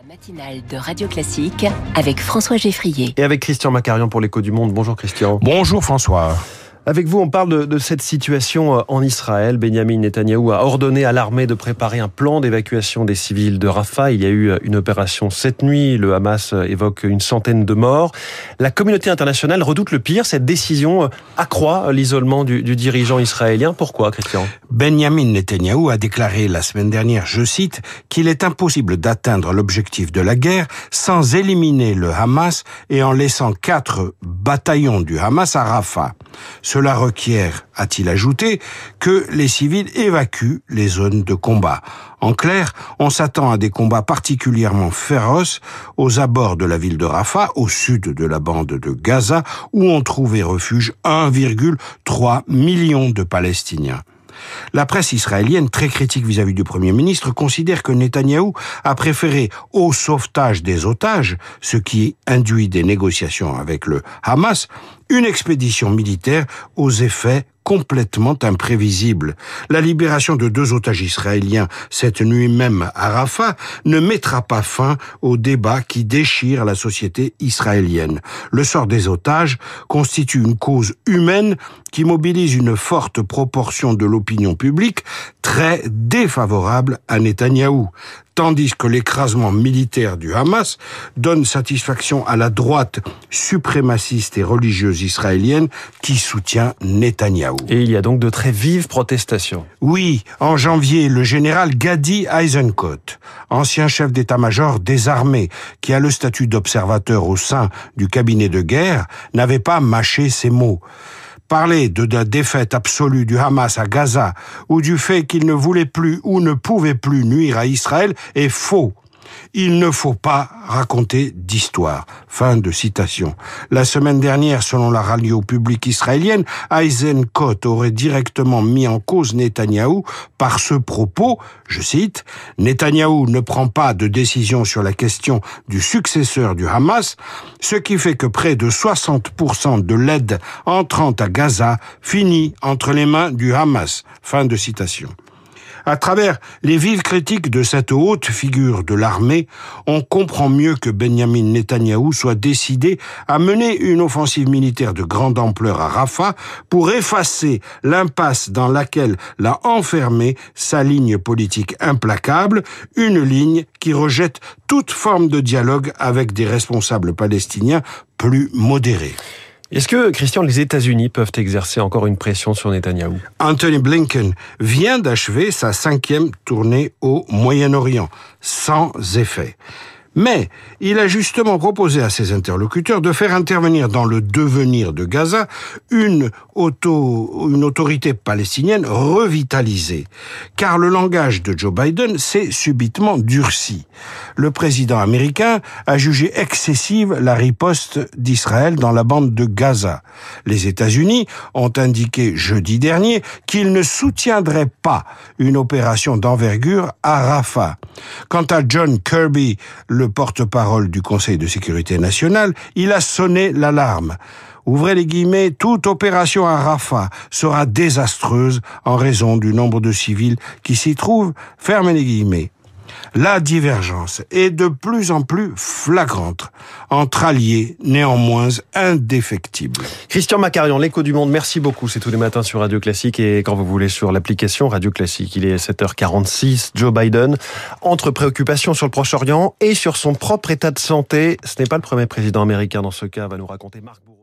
La matinale de Radio Classique avec François Geffrier. Et avec Christian Macarian pour l'écho du monde. Bonjour Christian. Bonjour François. Avec vous, on parle de, de, cette situation euh, en Israël. Benjamin Netanyahou a ordonné à l'armée de préparer un plan d'évacuation des civils de Rafah. Il y a eu euh, une opération cette nuit. Le Hamas euh, évoque une centaine de morts. La communauté internationale redoute le pire. Cette décision accroît l'isolement du, du, dirigeant israélien. Pourquoi, Christian? Benjamin Netanyahou a déclaré la semaine dernière, je cite, qu'il est impossible d'atteindre l'objectif de la guerre sans éliminer le Hamas et en laissant quatre bataillons du Hamas à Rafah. Cela requiert, a-t-il ajouté, que les civils évacuent les zones de combat. En clair, on s'attend à des combats particulièrement féroces aux abords de la ville de Rafah, au sud de la bande de Gaza, où ont trouvé refuge 1,3 million de Palestiniens. La presse israélienne, très critique vis-à-vis du Premier ministre, considère que Netanyahou a préféré au sauvetage des otages, ce qui induit des négociations avec le Hamas, une expédition militaire aux effets complètement imprévisibles. La libération de deux otages israéliens cette nuit même à Rafah ne mettra pas fin au débat qui déchire la société israélienne. Le sort des otages constitue une cause humaine qui mobilise une forte proportion de l'opinion publique très défavorable à Netanyahou tandis que l'écrasement militaire du Hamas donne satisfaction à la droite suprémaciste et religieuse israélienne qui soutient Netanyahou. Et il y a donc de très vives protestations. Oui, en janvier, le général Gadi Eisenkot, ancien chef d'état-major des armées, qui a le statut d'observateur au sein du cabinet de guerre, n'avait pas mâché ses mots. Parler de la défaite absolue du Hamas à Gaza ou du fait qu'il ne voulait plus ou ne pouvait plus nuire à Israël est faux. Il ne faut pas raconter d'histoire. Fin de citation. La semaine dernière, selon la radio publique israélienne, Eisenkot aurait directement mis en cause Netanyahou par ce propos, je cite, Netanyahou ne prend pas de décision sur la question du successeur du Hamas, ce qui fait que près de 60% de l'aide entrant à Gaza finit entre les mains du Hamas. Fin de citation. À travers les vives critiques de cette haute figure de l'armée, on comprend mieux que Benjamin Netanyahou soit décidé à mener une offensive militaire de grande ampleur à Rafah pour effacer l'impasse dans laquelle l'a enfermé sa ligne politique implacable, une ligne qui rejette toute forme de dialogue avec des responsables palestiniens plus modérés. Est-ce que, Christian, les États-Unis peuvent exercer encore une pression sur Netanyahou Anthony Blinken vient d'achever sa cinquième tournée au Moyen-Orient, sans effet. Mais il a justement proposé à ses interlocuteurs de faire intervenir dans le devenir de Gaza une, auto, une autorité palestinienne revitalisée. Car le langage de Joe Biden s'est subitement durci. Le président américain a jugé excessive la riposte d'Israël dans la bande de Gaza. Les États-Unis ont indiqué jeudi dernier qu'ils ne soutiendraient pas une opération d'envergure à Rafah. Quant à John Kirby, le porte-parole du Conseil de sécurité nationale, il a sonné l'alarme. Ouvrez les guillemets, toute opération à Rafah sera désastreuse en raison du nombre de civils qui s'y trouvent. Fermez les guillemets. La divergence est de plus en plus flagrante entre alliés néanmoins indéfectibles. Christian Macarion, l'écho du monde, merci beaucoup. C'est tous les matins sur Radio Classique et quand vous voulez sur l'application Radio Classique. Il est 7h46. Joe Biden entre préoccupations sur le Proche-Orient et sur son propre état de santé. Ce n'est pas le premier président américain dans ce cas, va nous raconter Marc Bourreau.